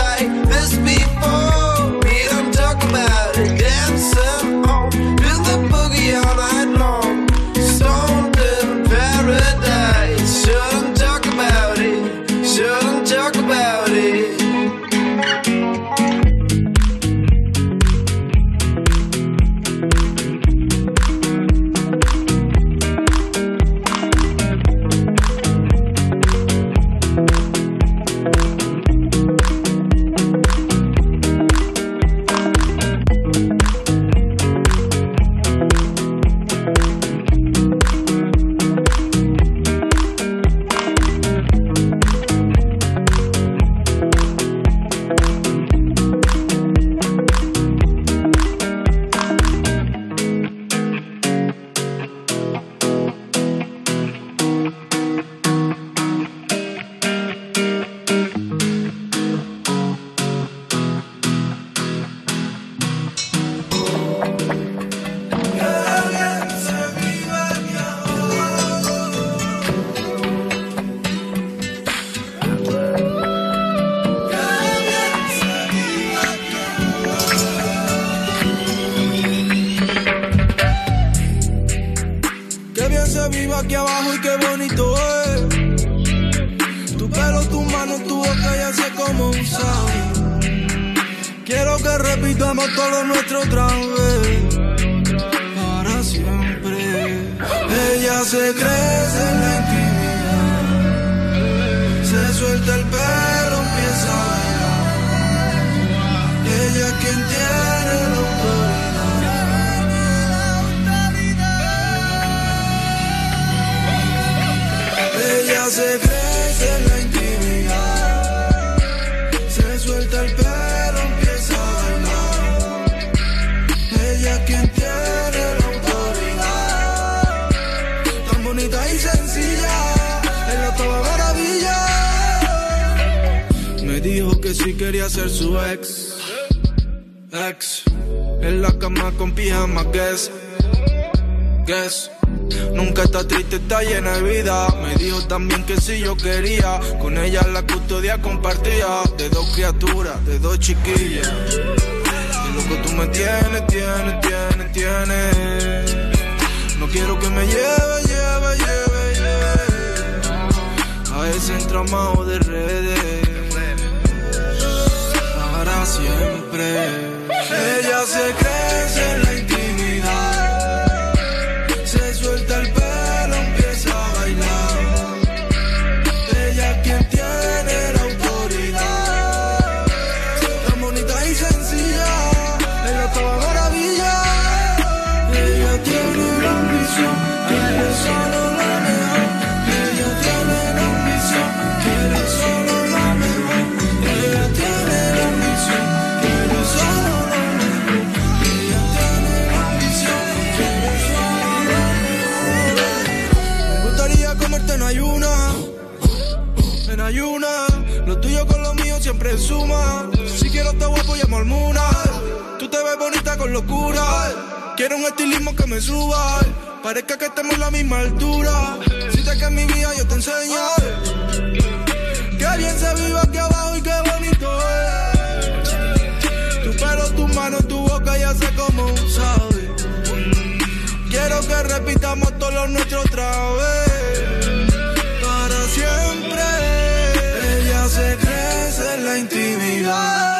This before. nuestro otra vez. Para siempre. Ella se crece en la intimidad.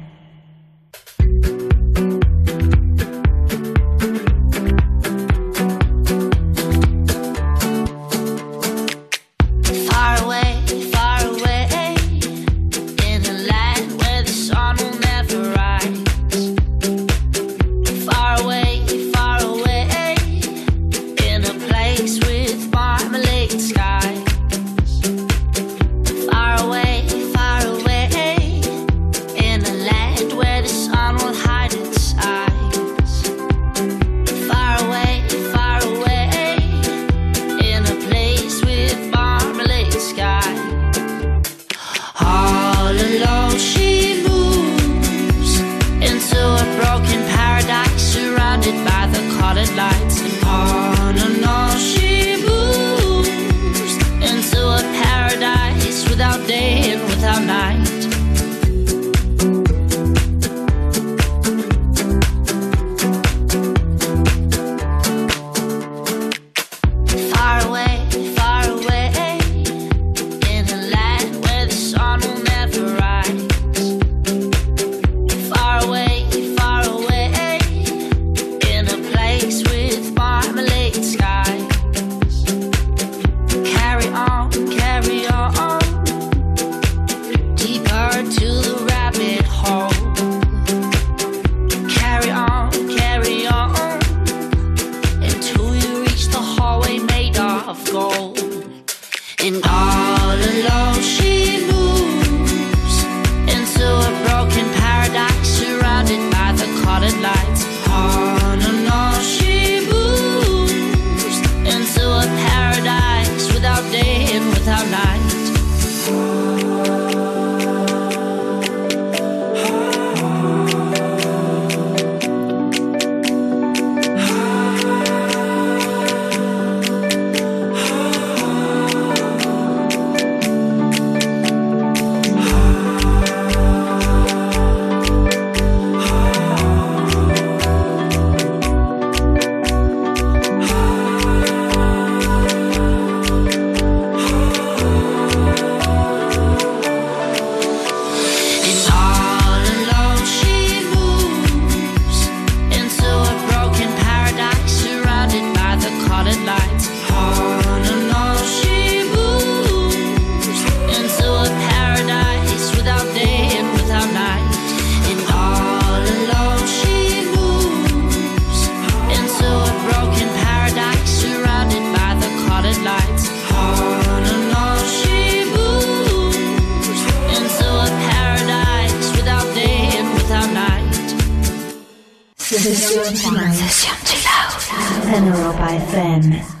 En Europa FM.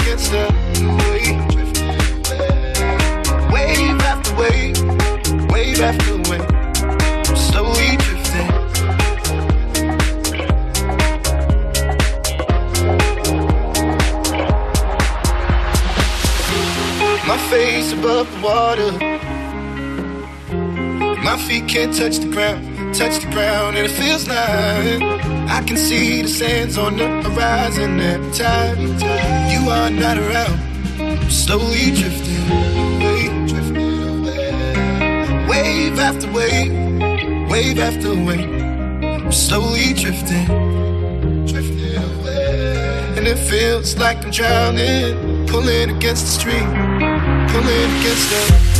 wave. After wave, wave after wave. Slowly drifting. My face above the water. My feet can't touch the ground, touch the ground, and it feels like I can see the sands on the horizon every time are not around. I'm slowly drifting away, drifting away. Wave after wave, wave after wave. I'm slowly drifting, drifting away. And it feels like I'm drowning, pulling against the stream, pulling against the.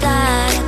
Da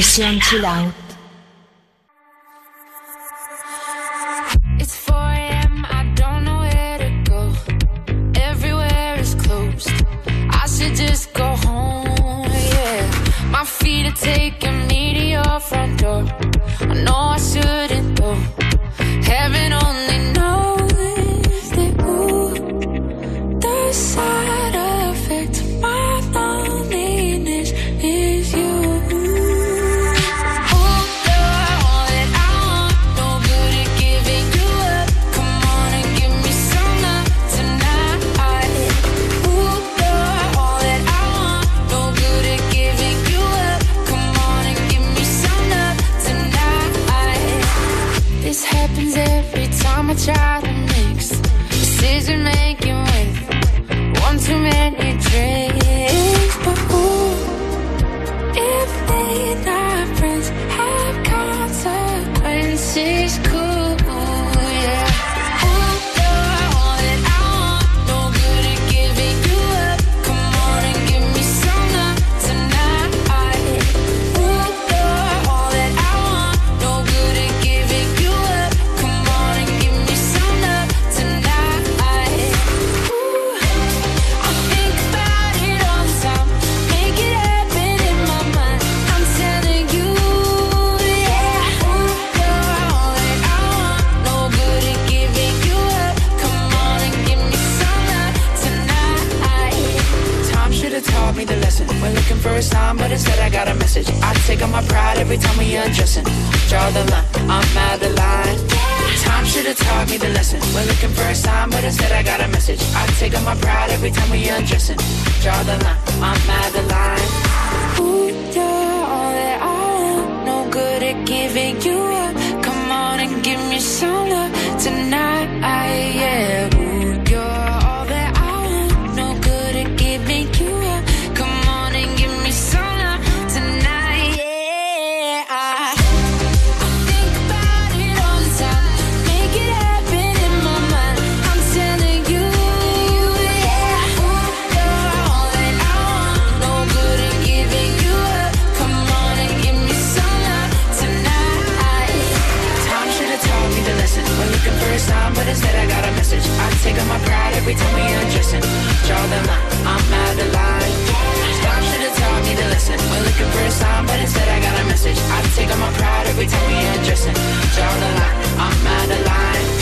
sesión. to my pride every time we undressing. Draw the line, I'm out the line. Ooh, you're all that I am. No good at giving you up. Come on and give me some love tonight, yeah. they told me I'm dressing. Draw the line, I'm out of line. Stop should have told me to listen. We're looking for a sign, but instead I got a message. I take on my pride every time we addressing. Draw the line, I'm out of line.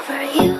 Over you.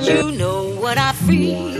You know what I feel.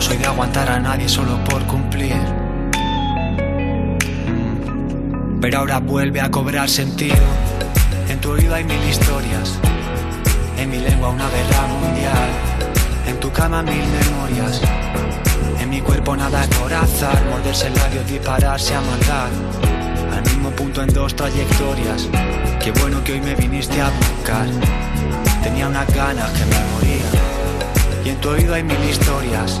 No soy de aguantar a nadie solo por cumplir. Pero ahora vuelve a cobrar sentido. En tu oído hay mil historias. En mi lengua una guerra mundial. En tu cama mil memorias. En mi cuerpo nada azar. Morderse el labio, dispararse a matar. Al mismo punto en dos trayectorias. Qué bueno que hoy me viniste a buscar. Tenía unas ganas que me moría. Y en tu oído hay mil historias.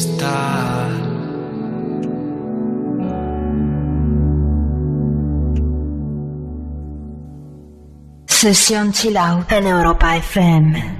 Cristal. Sesión Chill Out en Europa FM.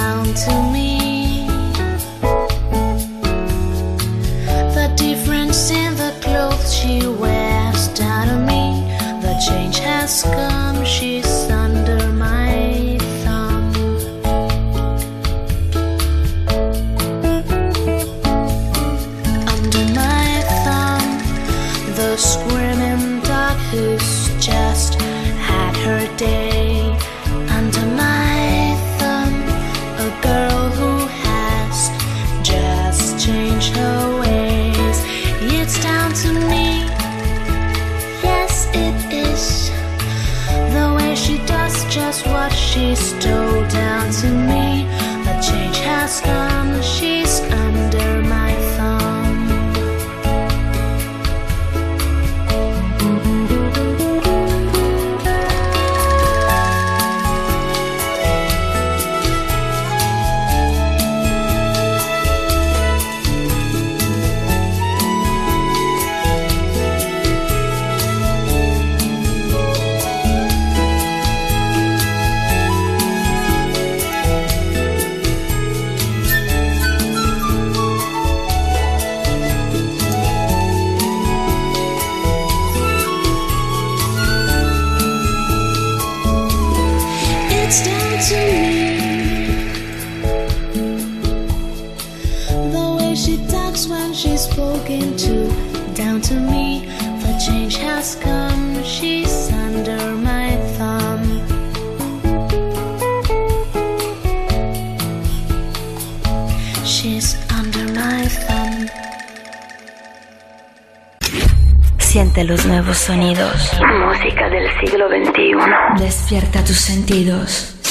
down to me.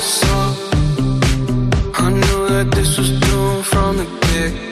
I saw I knew that this was doomed from the get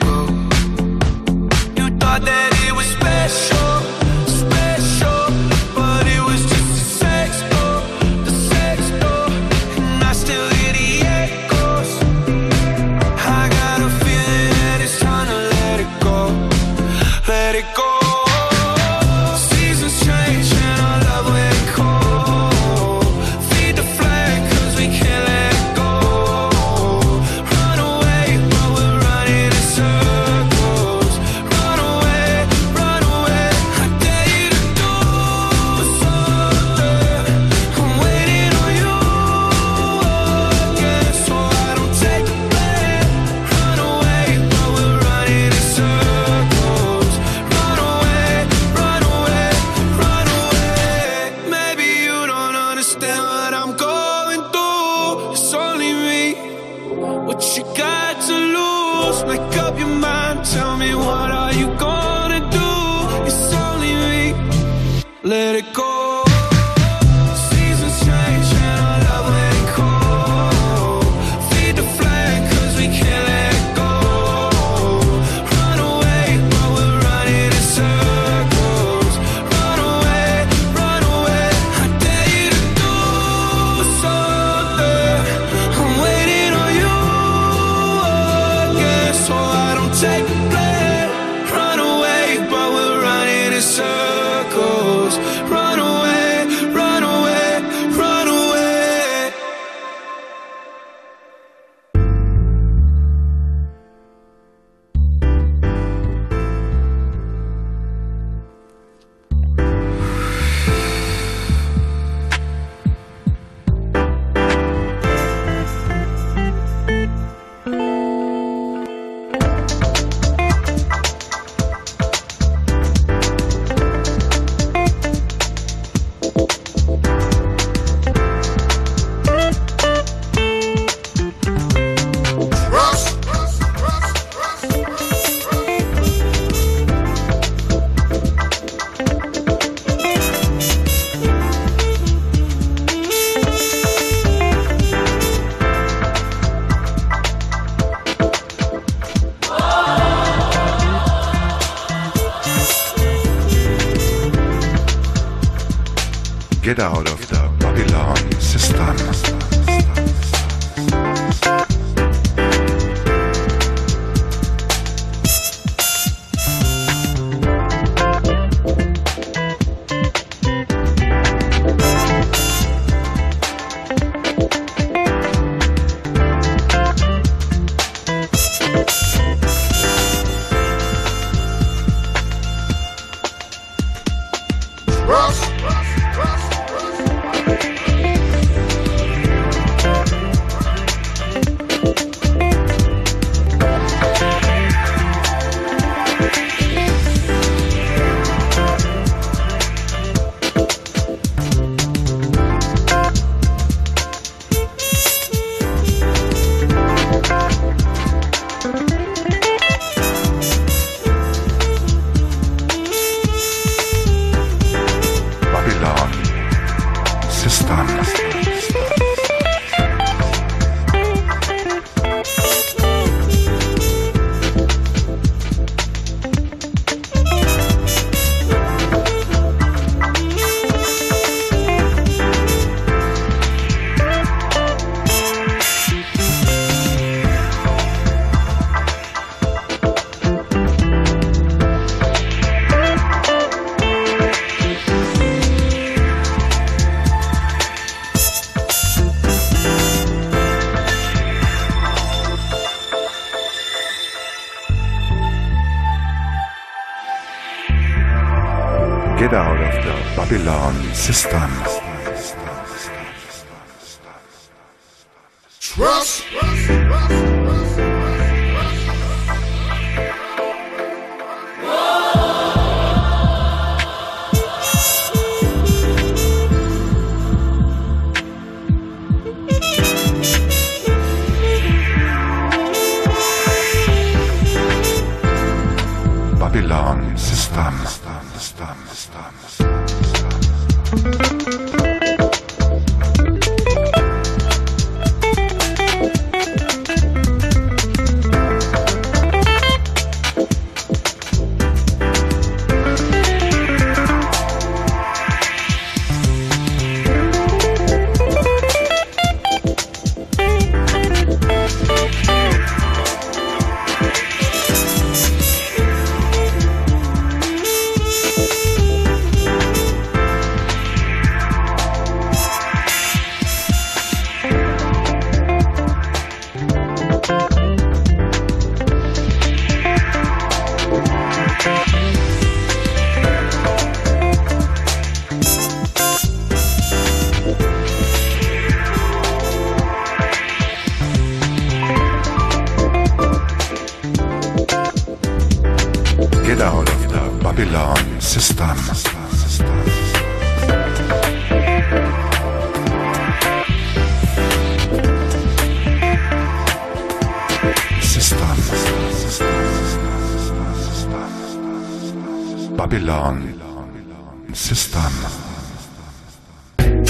system.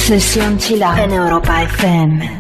Sesión Chill Out en Europa FM.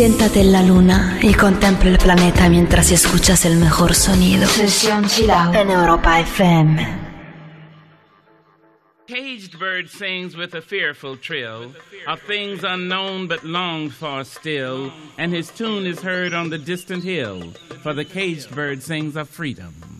Siéntate en la luna y contempla el planeta mientras escuchas el mejor sonido. Sesión Chill Out en Europa FM. Caged bird sings with a fearful trill of things unknown but longed for still, and his tune is heard on the distant hill. For the caged bird sings of freedom.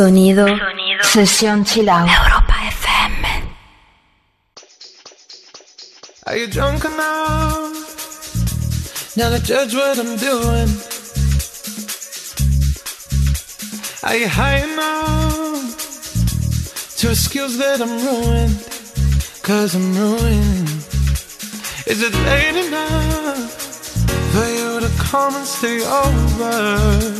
Sonido, Sesión Chill Out. Europa FM. Are you drunk enough now to judge what I'm doing? Are you high enough to excuse that I'm ruined? Cause I'm ruined. Is it late enough for you to come and stay over?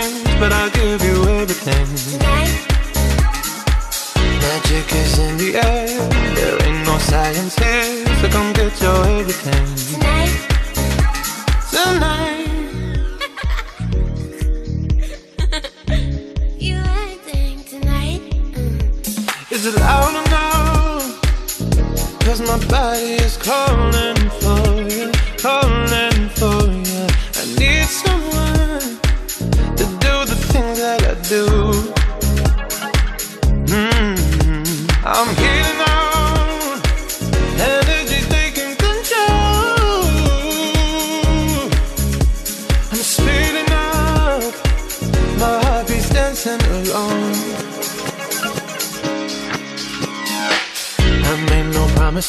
but I'll give you everything. Magic is in the air. There ain't no science here, so come get your everything. Tonight. You acting tonight? Mm. Is it loud enough? Cause my body is calling for you, calling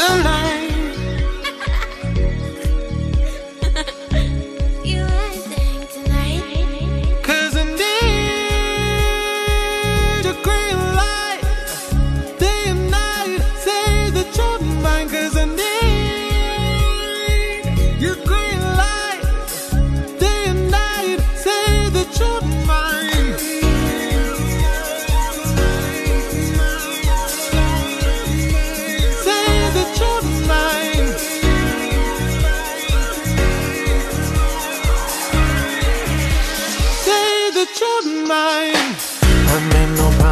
You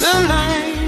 the light.